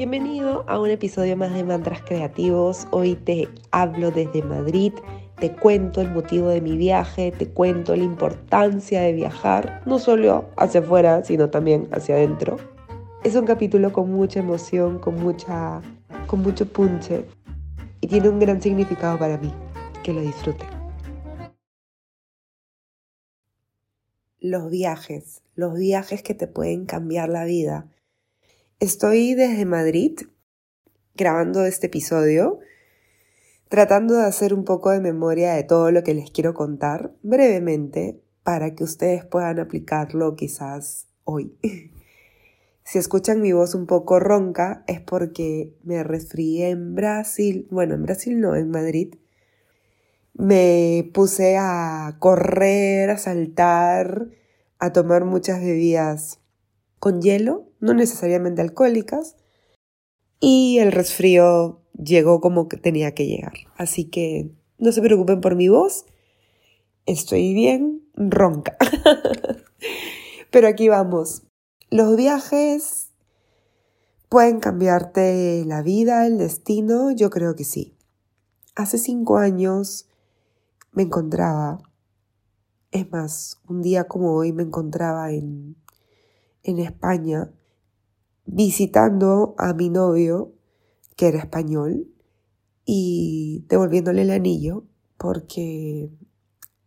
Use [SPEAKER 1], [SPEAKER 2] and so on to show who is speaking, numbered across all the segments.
[SPEAKER 1] Bienvenido a un episodio más de Mantras Creativos. Hoy te hablo desde Madrid, te cuento el motivo de mi viaje, te cuento la importancia de viajar, no solo hacia afuera, sino también hacia adentro. Es un capítulo con mucha emoción, con, mucha, con mucho punche y tiene un gran significado para mí. Que lo disfruten. Los viajes, los viajes que te pueden cambiar la vida Estoy desde Madrid grabando este episodio, tratando de hacer un poco de memoria de todo lo que les quiero contar brevemente para que ustedes puedan aplicarlo quizás hoy. Si escuchan mi voz un poco ronca es porque me resfrié en Brasil, bueno, en Brasil no, en Madrid. Me puse a correr, a saltar, a tomar muchas bebidas con hielo, no necesariamente alcohólicas, y el resfrío llegó como que tenía que llegar. Así que no se preocupen por mi voz, estoy bien ronca. Pero aquí vamos. Los viajes pueden cambiarte la vida, el destino, yo creo que sí. Hace cinco años me encontraba, es más, un día como hoy me encontraba en en España visitando a mi novio, que era español, y devolviéndole el anillo porque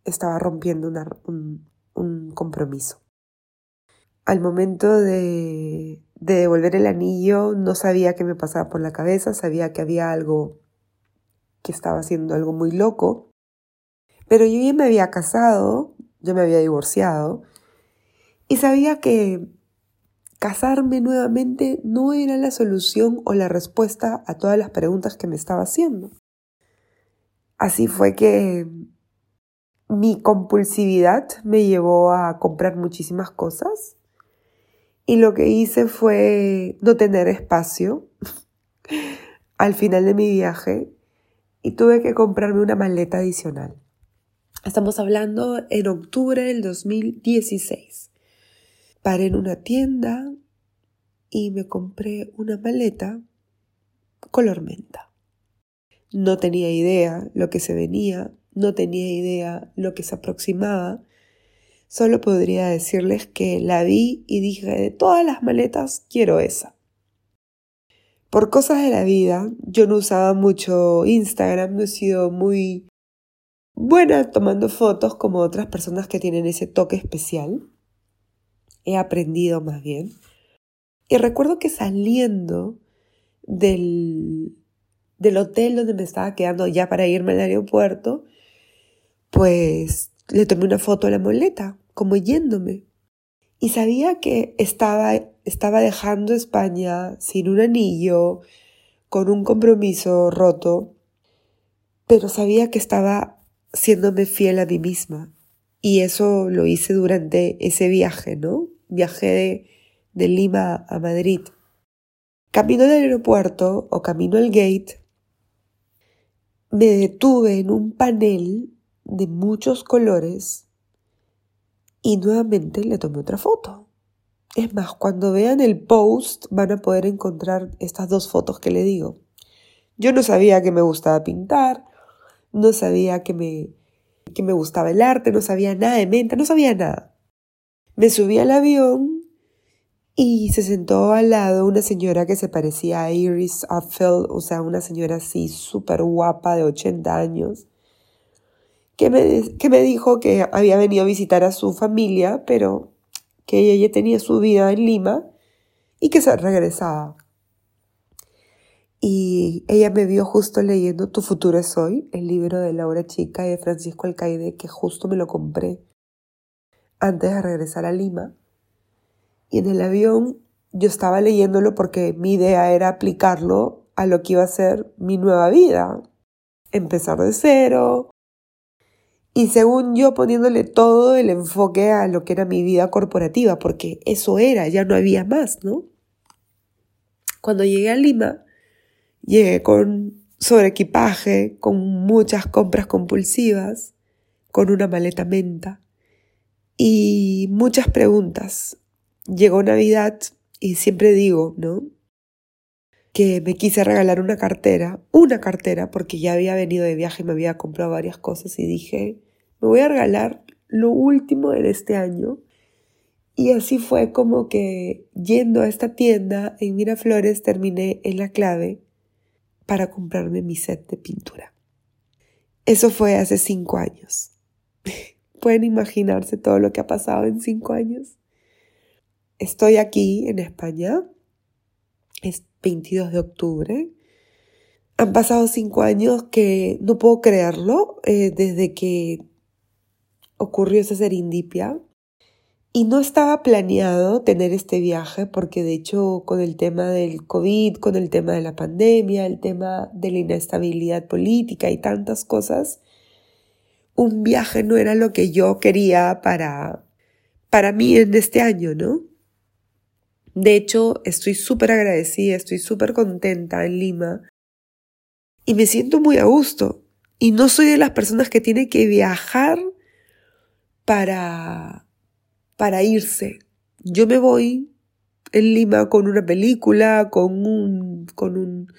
[SPEAKER 1] estaba rompiendo un, compromiso. Al momento de, de devolver el anillo no sabía qué me pasaba por la cabeza, sabía que había algo que estaba haciendo algo muy loco, pero yo ya me había casado, yo me había divorciado y sabía que casarme nuevamente no era la solución o la respuesta a todas las preguntas que me estaba haciendo. Así fue que mi compulsividad me llevó a comprar muchísimas cosas y lo que hice fue no tener espacio al final de mi viaje y tuve que comprarme una maleta adicional. Estamos hablando en octubre del 2016. Paré en una tienda y me compré una maleta color menta. No tenía idea lo que se venía, no tenía idea lo que se aproximaba. Solo podría decirles que la vi y dije, de todas las maletas, quiero esa. Por cosas de la vida, yo no usaba mucho Instagram, no he sido muy buena tomando fotos como otras personas que tienen ese toque especial he aprendido más bien. Y recuerdo que saliendo del, del hotel donde me estaba quedando ya para irme al aeropuerto, pues le tomé una foto a la moleta, como yéndome. Y sabía que estaba, estaba dejando España sin un anillo, con un compromiso roto, pero sabía que estaba siéndome fiel a mí misma. Y eso lo hice durante ese viaje, ¿no? Viajé de, Lima a Madrid. Camino del aeropuerto o camino al gate, me detuve en un panel de muchos colores y nuevamente le tomé otra foto. Es más, cuando vean el post van a poder encontrar estas dos fotos que le digo. Yo no sabía que me gustaba pintar, no sabía que me, que me gustaba el arte, no sabía nada de menta, no sabía nada. Me subí al avión y se sentó al lado una señora que se parecía a Iris Apfel, o sea, una señora así súper guapa de 80 años, que me, que me dijo que había venido a visitar a su familia, pero que ella ya tenía su vida en Lima y que se regresaba. Y ella me vio justo leyendo Tu futuro es hoy, el libro de Laura Chica y de Francisco Alcaide, que justo me lo compré antes de regresar a Lima. Y en el avión yo estaba leyéndolo porque mi idea era aplicarlo a lo que iba a ser mi nueva vida. Empezar de cero. Y según yo poniéndole todo el enfoque a lo que era mi vida corporativa, porque eso era, ya no había más, ¿no? Cuando llegué a Lima, llegué con sobreequipaje, con muchas compras compulsivas, con una maleta menta, y muchas preguntas. Llegó Navidad y siempre digo, ¿no? que me quise regalar una cartera, una cartera, porque ya había venido de viaje y me había comprado varias cosas y dije, me voy a regalar lo último de este año. Y así fue como que yendo a esta tienda en Miraflores terminé en la clave para comprarme mi set de pintura. Eso fue hace cinco años. ¿Pueden imaginarse todo lo que ha pasado en cinco años? Estoy aquí en España. Es 22 de octubre. Han pasado cinco años que no puedo creerlo eh, desde que ocurrió esa serendipia. Y no estaba planeado tener este viaje porque de hecho con el tema del COVID, con el tema de la pandemia, el tema de la inestabilidad política y tantas cosas, un viaje no era lo que yo quería para, para mí en este año, ¿no? De hecho, estoy súper agradecida, estoy súper contenta en Lima y me siento muy a gusto. Y no soy de las personas que tiene que viajar para para irse. Yo me voy en Lima con una película, con un, con un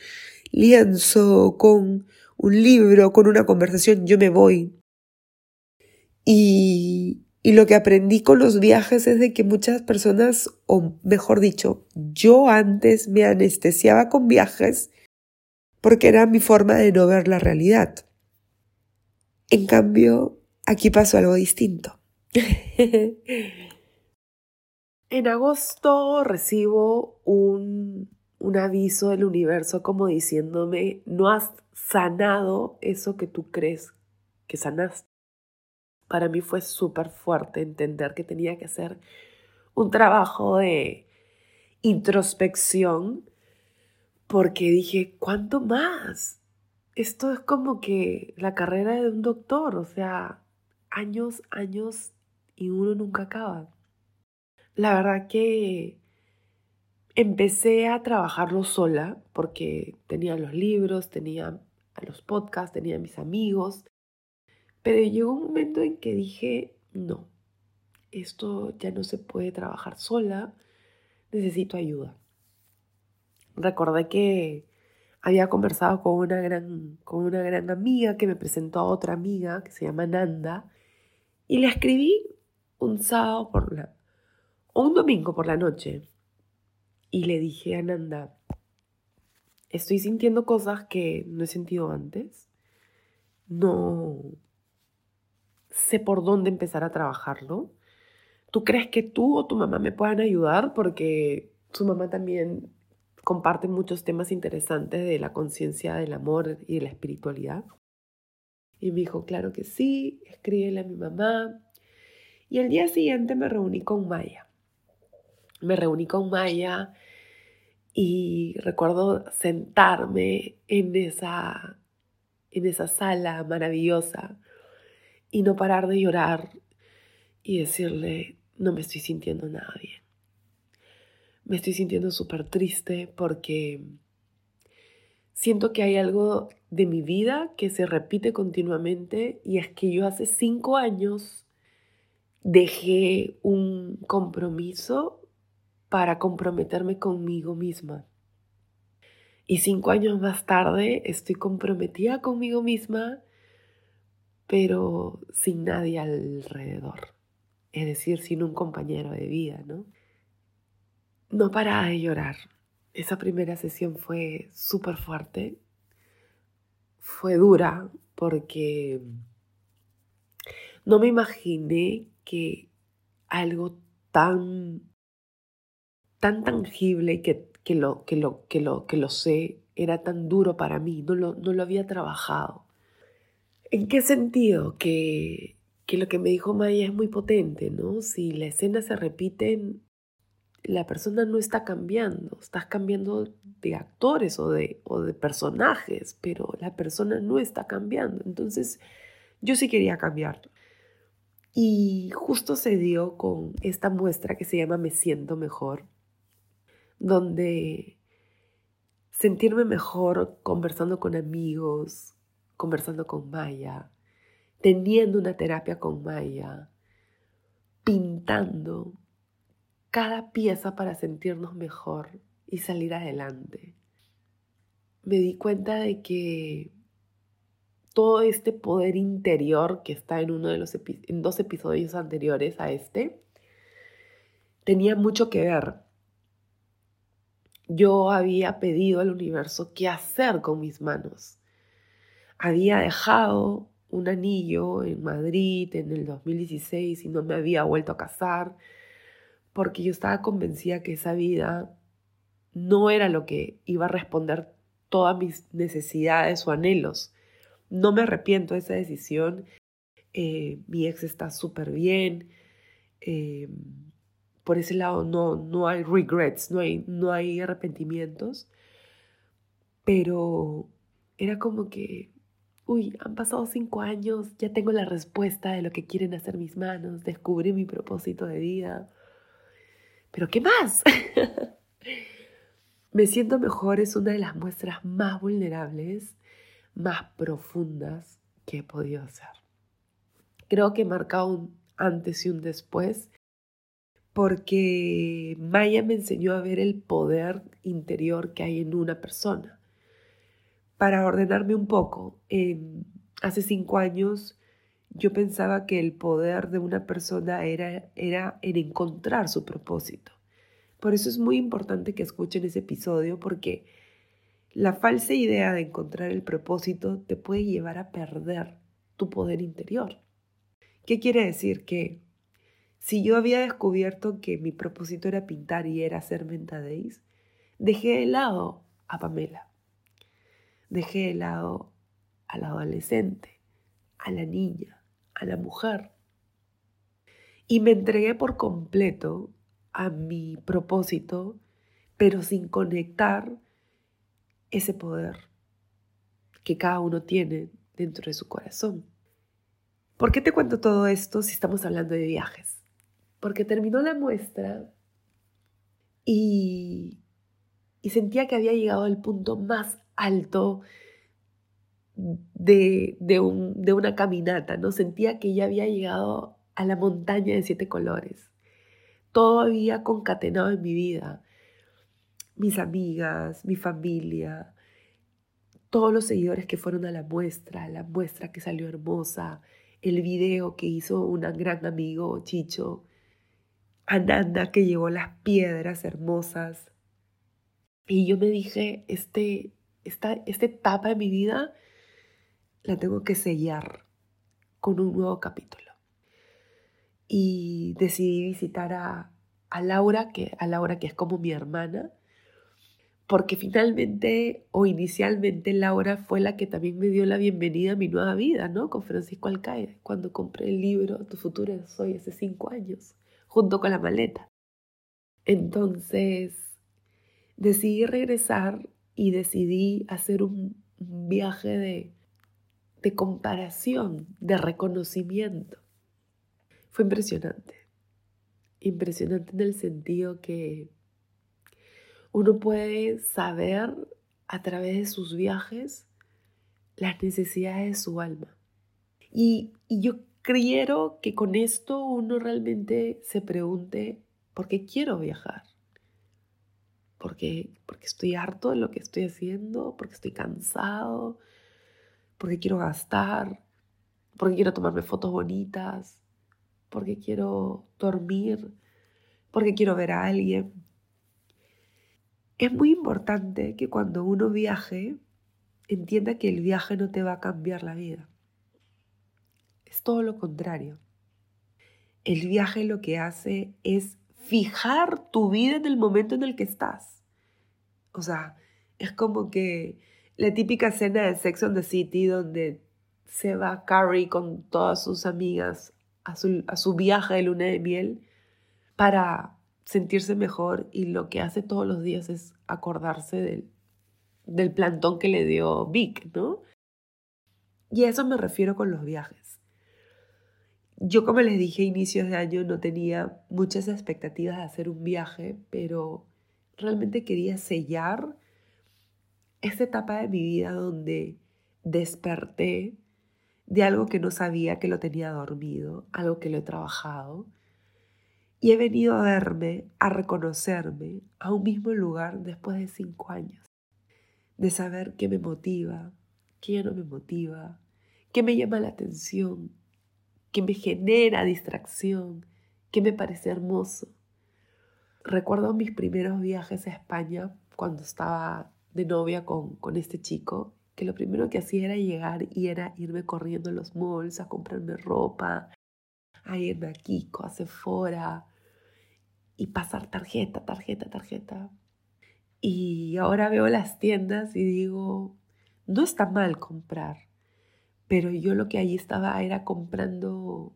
[SPEAKER 1] lienzo, con un libro, con una conversación, yo me voy. Y, y lo que aprendí con los viajes es de que muchas personas, o mejor dicho, yo antes me anestesiaba con viajes porque era mi forma de no ver la realidad. En cambio, aquí pasó algo distinto. en agosto recibo un, un aviso del universo como diciéndome, no has sanado eso que tú crees que sanaste. Para mí fue súper fuerte entender que tenía que hacer un trabajo de introspección porque dije, ¿cuánto más? Esto es como que la carrera de un doctor, o sea, años, años y uno nunca acaba. La verdad que empecé a trabajarlo sola porque tenía los libros, tenía los podcasts, tenía mis amigos, pero llegó un momento en que dije, no, esto ya no se puede trabajar sola, necesito ayuda. Recordé que había conversado con una gran, con una gran amiga que me presentó a otra amiga que se llama Nanda y le escribí un sábado por la, o un domingo por la noche y le dije a Nanda, estoy sintiendo cosas que no he sentido antes, no sé por dónde empezar a trabajarlo. ¿Tú crees que tú o tu mamá me puedan ayudar? Porque su mamá también comparte muchos temas interesantes de la conciencia del amor y de la espiritualidad. Y me dijo, claro que sí, escríbele a mi mamá, y el día siguiente me reuní con Maya. Me reuní con Maya y recuerdo sentarme en esa, en esa sala maravillosa y no parar de llorar y decirle, no me estoy sintiendo nada bien. Me estoy sintiendo súper triste porque siento que hay algo de mi vida que se repite continuamente y es que yo hace cinco años dejé un compromiso para comprometerme conmigo misma. Y cinco años más tarde estoy comprometida conmigo misma, pero sin nadie alrededor. Es decir, sin un compañero de vida, ¿no? No paraba de llorar. Esa primera sesión fue súper fuerte. Fue dura porque no me imaginé que algo tan, tan tangible que, que, lo, que, lo, que, lo, que lo sé era tan duro para mí, no lo, no lo había trabajado. ¿En qué sentido? Que, que lo que me dijo Maya es muy potente, ¿no? Si la escena se repite, la persona no está cambiando, estás cambiando de actores o de, o de personajes, pero la persona no está cambiando. Entonces, yo sí quería cambiar. Y justo se dio con esta muestra que se llama Me siento mejor, donde sentirme mejor conversando con amigos, conversando con Maya, teniendo una terapia con Maya, pintando cada pieza para sentirnos mejor y salir adelante. me di cuenta de que todo este poder interior que está en uno de los en dos episodios anteriores a este tenía mucho que ver. Yo había pedido al universo qué hacer con mis manos. Había dejado un anillo en Madrid en el 2016 y no me había vuelto a casar porque yo estaba convencida que esa vida no era lo que iba a responder todas mis necesidades o anhelos. No me arrepiento de esa decisión. Eh, mi ex está súper bien. Eh, por ese lado no, no hay regrets, no hay, no hay arrepentimientos. Pero era como que, uy, han pasado cinco años, ya tengo la respuesta de lo que quieren hacer mis manos, descubrí mi propósito de vida. Pero ¿qué más? Me siento mejor es una de las muestras más vulnerables más profundas que he podido hacer. Creo que marca un antes y un después porque Maya me enseñó a ver el poder interior que hay en una persona. Para ordenarme un poco, hace cinco años yo pensaba que el poder de una persona era, era en encontrar su propósito. Por eso es muy importante que escuchen ese episodio porque la falsa idea de encontrar el propósito te puede llevar a perder tu poder interior. ¿Qué quiere decir? Que si yo había descubierto que mi propósito era pintar y era hacer mentadéis, dejé de lado a Pamela. Dejé de lado al adolescente, a la niña, a la mujer. Y me entregué por completo a mi propósito, pero sin conectar ese poder que cada uno tiene dentro de su corazón. ¿Por qué te cuento todo esto si estamos hablando de viajes? Porque terminó la muestra y, y sentía que había llegado al punto más alto de, de, un, de una caminata, ¿no? Sentía que ya había llegado a la montaña de siete colores. Todo había concatenado en mi vida mis amigas, mi familia, todos los seguidores que fueron a la muestra, la muestra que salió hermosa, el video que hizo un gran amigo, Chicho, Ananda que llevó las piedras hermosas. Y yo me dije, este, esta, esta etapa de mi vida la tengo que sellar con un nuevo capítulo. Y decidí visitar a, a Laura, que, a Laura que es como mi hermana, porque finalmente o inicialmente Laura fue la que también me dio la bienvenida a mi nueva vida, ¿no? Con Francisco Alcaide, cuando compré el libro Tu futuro es hoy, hace cinco años, junto con la maleta. Entonces, decidí regresar y decidí hacer un, viaje de, de comparación, de reconocimiento. Fue impresionante. Impresionante en el sentido que uno puede saber a través de sus viajes las necesidades de su alma. Y, yo creo que con esto uno realmente se pregunte, ¿por qué quiero viajar? Porque, porque estoy harto de lo que estoy haciendo, porque estoy cansado, porque quiero gastar, porque quiero tomarme fotos bonitas, porque quiero dormir, porque quiero ver a alguien. Es muy importante que cuando uno viaje, entienda que el viaje no te va a cambiar la vida. Es todo lo contrario. El viaje lo que hace es fijar tu vida en el momento en el que estás. O sea, es como que la típica escena de Sex on the City donde se va Carrie con todas sus amigas a su, a su viaje de luna de miel para sentirse mejor y lo que hace todos los días es acordarse del, del plantón que le dio Vic, ¿no? Y a eso me refiero con los viajes. Yo, como les dije a inicios de año, no tenía muchas expectativas de hacer un viaje, pero realmente quería sellar esta etapa de mi vida donde desperté de algo que no sabía que lo tenía dormido, algo que lo he trabajado, y he venido a verme, a reconocerme a un mismo lugar después de cinco años. de saber qué me motiva, qué no me motiva, qué me llama la atención, qué me genera distracción, qué me parece hermoso. Recuerdo mis primeros viajes a España cuando estaba de novia con, con este chico, que lo primero que hacía era llegar y era irme corriendo a los malls a comprarme ropa, a irme a Kiko, a Sephora y pasar tarjeta, tarjeta, tarjeta. Y ahora veo las tiendas y digo, no está mal comprar, pero yo lo que allí estaba era comprando,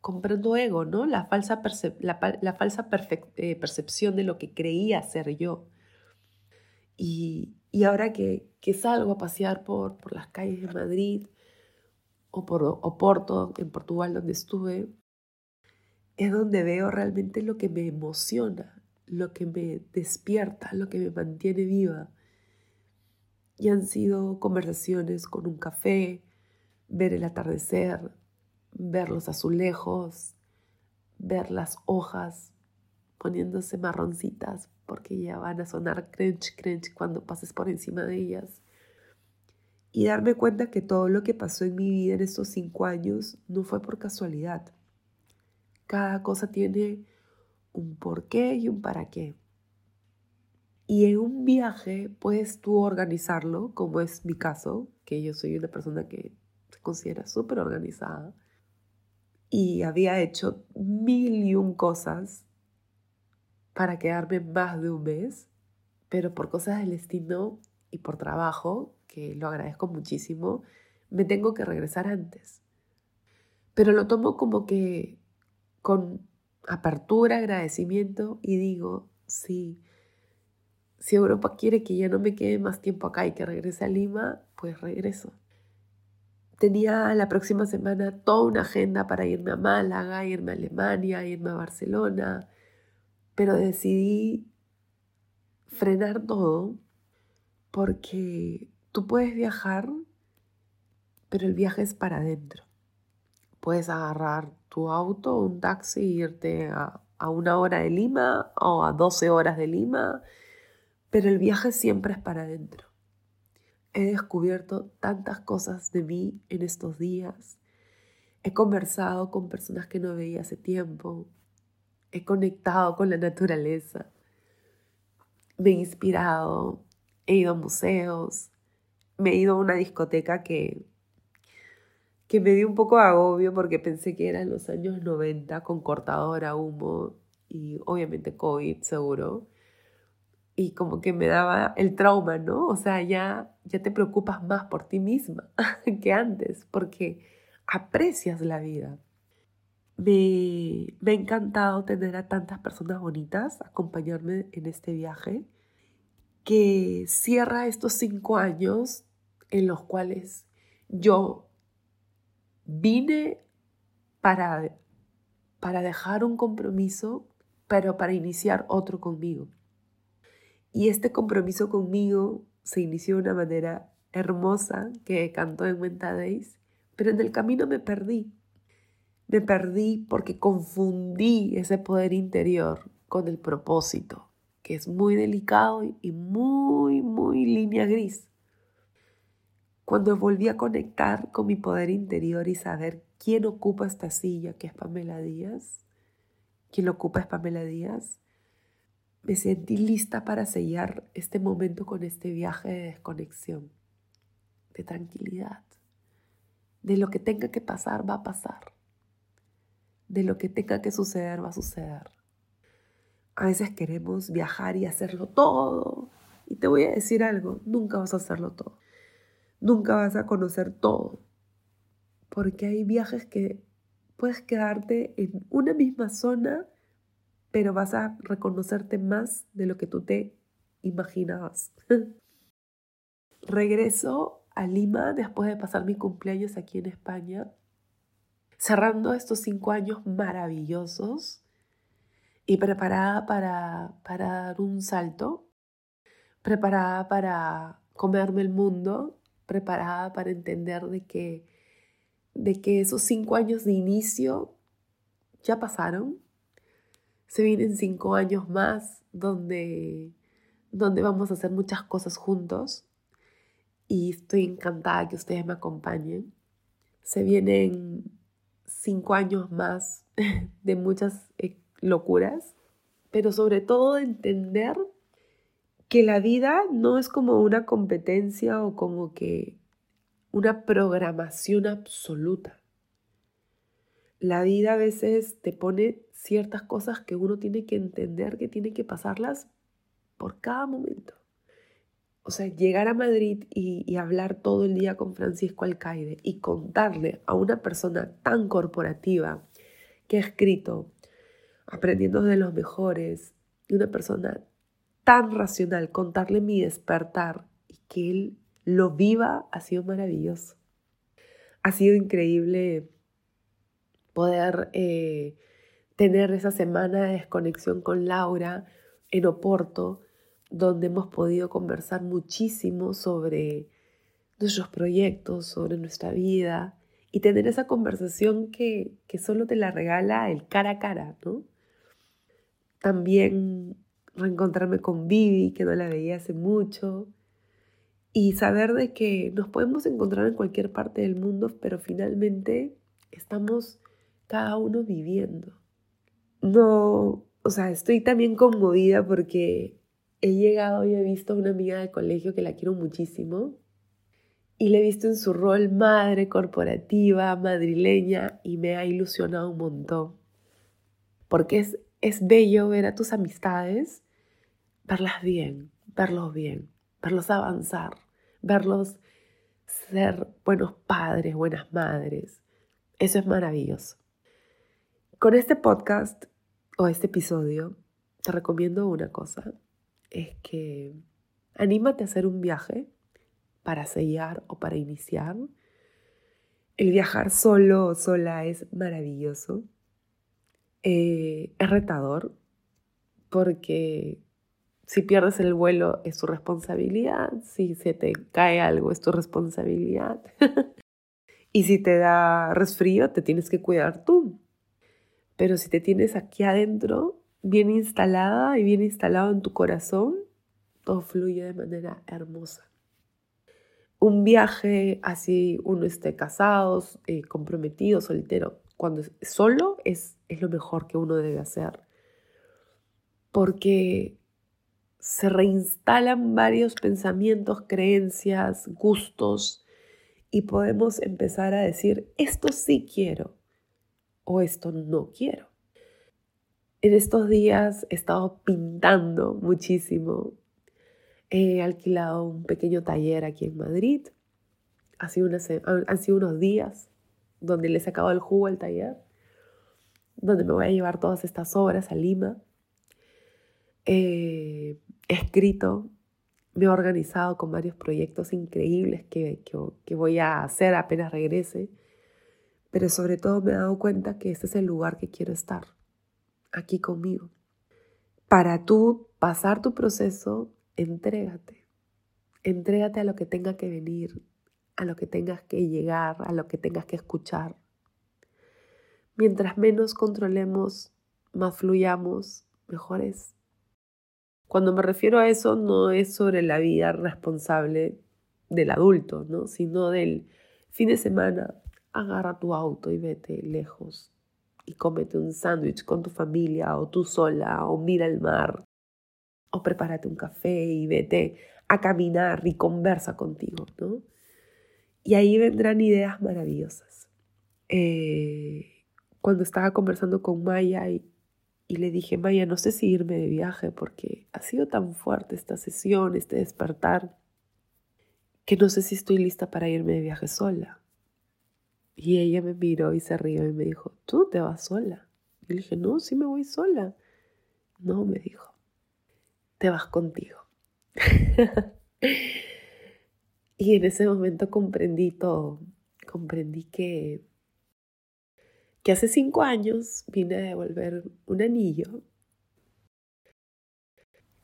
[SPEAKER 1] comprando ego, ¿no? La falsa, la, falsa eh, percepción de lo que creía ser yo. Y, ahora que, que, salgo a pasear por, por las calles de Madrid o por Oporto, en Portugal, donde estuve, es donde veo realmente lo que me emociona, lo que me despierta, lo que me mantiene viva. Y han sido conversaciones con un café, ver el atardecer, ver los azulejos, ver las hojas poniéndose marroncitas porque ya van a sonar crunch, crunch cuando pases por encima de ellas. Y darme cuenta que todo lo que pasó en mi vida en estos cinco años no fue por casualidad. Cada cosa tiene un por qué y un para qué. Y en un viaje puedes tú organizarlo, como es mi caso, que yo soy una persona que se considera súper organizada y había hecho mil y un cosas para quedarme más de un mes, pero por cosas del destino y por trabajo, que lo agradezco muchísimo, me tengo que regresar antes. Pero lo tomo como que con apertura, agradecimiento y digo, sí, si Europa quiere que ya no me quede más tiempo acá y que regrese a Lima, pues regreso. Tenía la próxima semana toda una agenda para irme a Málaga, irme a Alemania, irme a Barcelona, pero decidí frenar todo porque tú puedes viajar, pero el viaje es para adentro. Puedes agarrar tu auto, un taxi, irte a, a una hora de Lima o a 12 horas de Lima, pero el viaje siempre es para adentro. He descubierto tantas cosas de mí en estos días. He conversado con personas que no veía hace tiempo. He conectado con la naturaleza. Me he inspirado. He ido a museos. Me he ido a una discoteca que que me dio un poco de agobio porque pensé que era en los años 90 con cortadora, humo y obviamente COVID seguro. Y como que me daba el trauma, ¿no? O sea, ya, ya te preocupas más por ti misma que antes porque aprecias la vida. Me, me ha encantado tener a tantas personas bonitas acompañarme en este viaje que cierra estos cinco años en los cuales yo Vine para, para dejar un compromiso, pero para iniciar otro conmigo. Y este compromiso conmigo se inició de una manera hermosa que cantó en Wenta Days, pero en el camino me perdí. Me perdí porque confundí ese poder interior con el propósito, que es muy delicado y muy, muy línea gris. Cuando volví a conectar con mi poder interior y saber quién ocupa esta silla, que es Pamela Díaz, quién ocupa es Pamela Díaz, me sentí lista para sellar este momento con este viaje de desconexión, de tranquilidad. De lo que tenga que pasar, va a pasar. De lo que tenga que suceder, va a suceder. A veces queremos viajar y hacerlo todo. Y te voy a decir algo, nunca vas a hacerlo todo. Nunca vas a conocer todo, porque hay viajes que puedes quedarte en una misma zona, pero vas a reconocerte más de lo que tú te imaginabas. Regreso a Lima después de pasar mi cumpleaños aquí en España, cerrando estos cinco años maravillosos y preparada para, para dar un salto, preparada para comerme el mundo preparada para entender de que, de que esos cinco años de inicio ya pasaron. Se vienen cinco años más donde, donde vamos a hacer muchas cosas juntos. y estoy encantada que ustedes me acompañen. Se vienen cinco años más de muchas eh, locuras, pero sobre todo entender que la vida no es como una competencia o como que una programación absoluta. La vida a veces te pone ciertas cosas que uno tiene que entender que tiene que pasarlas por cada momento. O sea, llegar a Madrid y, hablar todo el día con Francisco Alcaide y contarle a una persona tan corporativa que ha escrito aprendiendo de los mejores, y una persona tan racional, contarle mi despertar y que él lo viva ha sido maravilloso. Ha sido increíble poder eh, tener esa semana de desconexión con Laura en Oporto, donde hemos podido conversar muchísimo sobre nuestros proyectos, sobre nuestra vida y tener esa conversación que, que solo te la regala el cara a cara, ¿no? También reencontrarme con Vivi, que no la veía hace mucho, y saber de que nos podemos encontrar en cualquier parte del mundo, pero finalmente estamos cada uno viviendo. No, o sea, estoy también conmovida porque he llegado y he visto a una amiga de colegio que la quiero muchísimo y la he visto en su rol madre corporativa, madrileña y me ha ilusionado un montón. Porque es, es bello ver a tus amistades verlas bien, verlos bien, verlos avanzar, verlos ser buenos padres, buenas madres. Eso es maravilloso. Con este podcast o este episodio te recomiendo una cosa, es que anímate a hacer un viaje para sellar o para iniciar. El viajar solo o sola es maravilloso. Eh, es retador porque si pierdes el vuelo es tu responsabilidad, si se te cae algo es tu responsabilidad. y si te da resfrío, te tienes que cuidar tú. Pero si te tienes aquí adentro, bien instalada y bien instalado en tu corazón, todo fluye de manera hermosa. Un viaje así uno esté casado, eh, comprometido, soltero, cuando es solo es, es lo mejor que uno debe hacer. Porque se reinstalan varios pensamientos, creencias, gustos y podemos empezar a decir, esto sí quiero o esto no quiero. En estos días he estado pintando muchísimo. He alquilado un pequeño taller aquí en Madrid. Ha sido han sido unos días donde le he sacado el jugo al taller, donde me voy a llevar todas estas obras a Lima. Eh, he escrito, me he organizado con varios proyectos increíbles que, voy a hacer apenas regrese, pero sobre todo me he dado cuenta que este es el lugar que quiero estar, aquí conmigo. Para tú pasar tu proceso, entrégate. Entrégate a lo que tenga que venir, a lo que tengas que llegar, a lo que tengas que escuchar. Mientras menos controlemos, más fluyamos, mejor es. Cuando me refiero a eso, no es sobre la vida responsable del adulto, ¿no? sino del fin de semana, agarra tu auto y vete lejos y cómete un sándwich con tu familia o tú sola o mira el mar o prepárate un café y vete a caminar y conversa contigo, ¿no? Y ahí vendrán ideas maravillosas. Eh, cuando estaba conversando con Maya y, y le dije, Maya, no sé si irme de viaje porque ha sido tan fuerte esta sesión, este despertar, que no sé si estoy lista para irme de viaje sola. Y ella me miró y se rió y me dijo, ¿tú te vas sola? Y le dije, no, sí me voy sola. No, me dijo, te vas contigo. y en ese momento comprendí todo. Comprendí que que hace cinco años vine a devolver un anillo.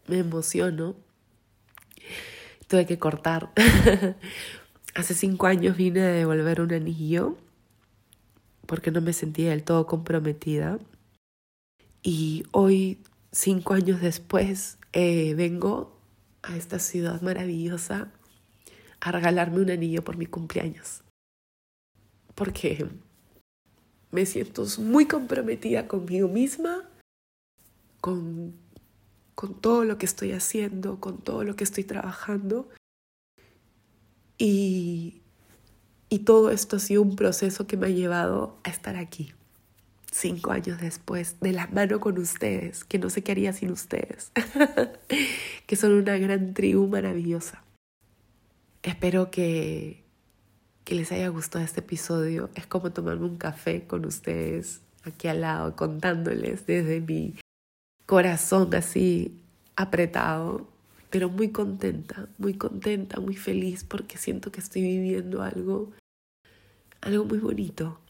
[SPEAKER 1] Me emociono. Tuve que cortar. hace cinco años vine a devolver un anillo porque no me sentía del todo comprometida. Y hoy, cinco años después, eh, vengo a esta ciudad maravillosa a regalarme un anillo por mi cumpleaños. Porque me siento muy comprometida conmigo misma, con, con todo lo que estoy haciendo, con todo lo que estoy trabajando. Y, y todo esto ha sido un proceso que me ha llevado a estar aquí, cinco años después, de la mano con ustedes, que no sé qué haría sin ustedes, que son una gran tribu maravillosa. Espero que, que les haya gustado este episodio. Es como tomarme un café con ustedes aquí al lado, contándoles desde mi corazón así apretado, pero muy contenta, muy contenta, muy feliz porque siento que estoy viviendo algo, algo muy bonito.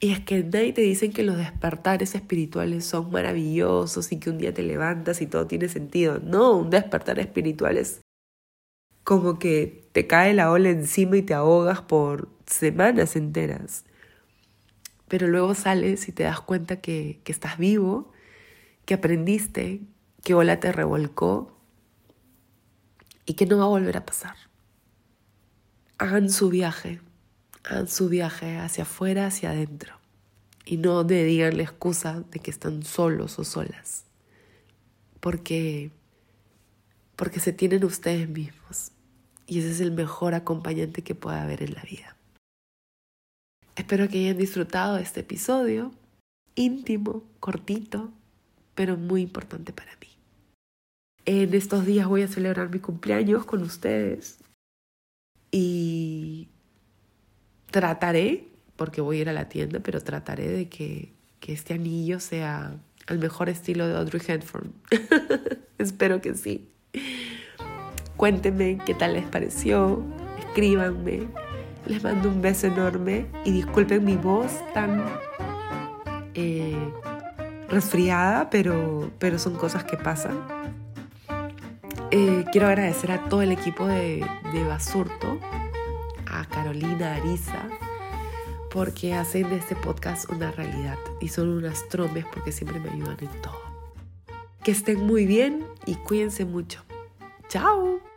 [SPEAKER 1] Y es que nadie te dicen que los despertares espirituales son maravillosos y que un día te levantas y todo tiene sentido. No, un despertar espiritual es como que te cae la ola encima y te ahogas por semanas enteras. Pero luego sales y te das cuenta que, que estás vivo, que aprendiste, que ola te revolcó y que no va a volver a pasar. Hagan su viaje, hagan su viaje hacia afuera, hacia adentro. Y no digan la excusa de que están solos o solas. Porque porque se tienen ustedes mismos. Y ese es el mejor acompañante que pueda haber en la vida. Espero que hayan disfrutado de este episodio, íntimo, cortito, pero muy importante para mí. En estos días voy a celebrar mi cumpleaños con ustedes y trataré, porque voy a ir a la tienda, pero trataré de que, que este anillo sea al mejor estilo de Audrey Hepburn. Espero que sí. Cuéntenme qué tal les pareció, escríbanme. Les mando un beso enorme y disculpen mi voz tan eh, resfriada, pero, pero son cosas que pasan. Eh, quiero agradecer a todo el equipo de, de Basurto, Carolina Ariza, porque hacen de este podcast una realidad y son unas trombes porque siempre me ayudan en todo. Que estén muy bien y cuídense mucho. Chao.